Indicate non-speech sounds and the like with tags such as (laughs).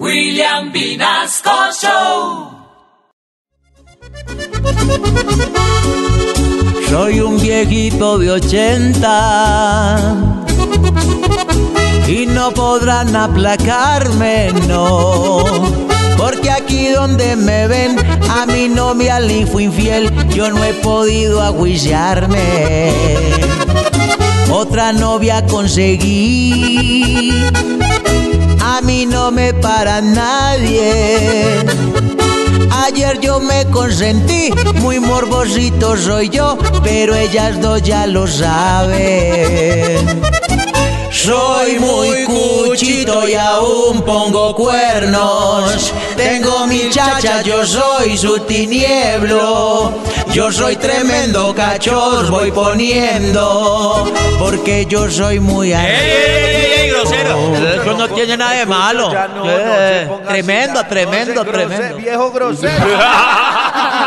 William Vinasco Show. Soy un viejito de 80 y no podrán aplacarme, no. Porque aquí donde me ven, a mi novia le fue infiel, yo no he podido aguillarme. Otra novia conseguí, mí no me para nadie. Ayer yo me consentí, muy morbosito soy yo, pero ellas dos ya lo saben. Soy muy cuchito y aún pongo cuernos. Tengo mi chacha, yo soy su tinieblo. Yo soy tremendo cachos, voy poniendo. Porque yo soy muy ¡Ey, ey, ey, grosero! Eso no tiene nada de malo. No, no Eh, tremendo, tremendo, tremendo. Viejo grosero. (laughs)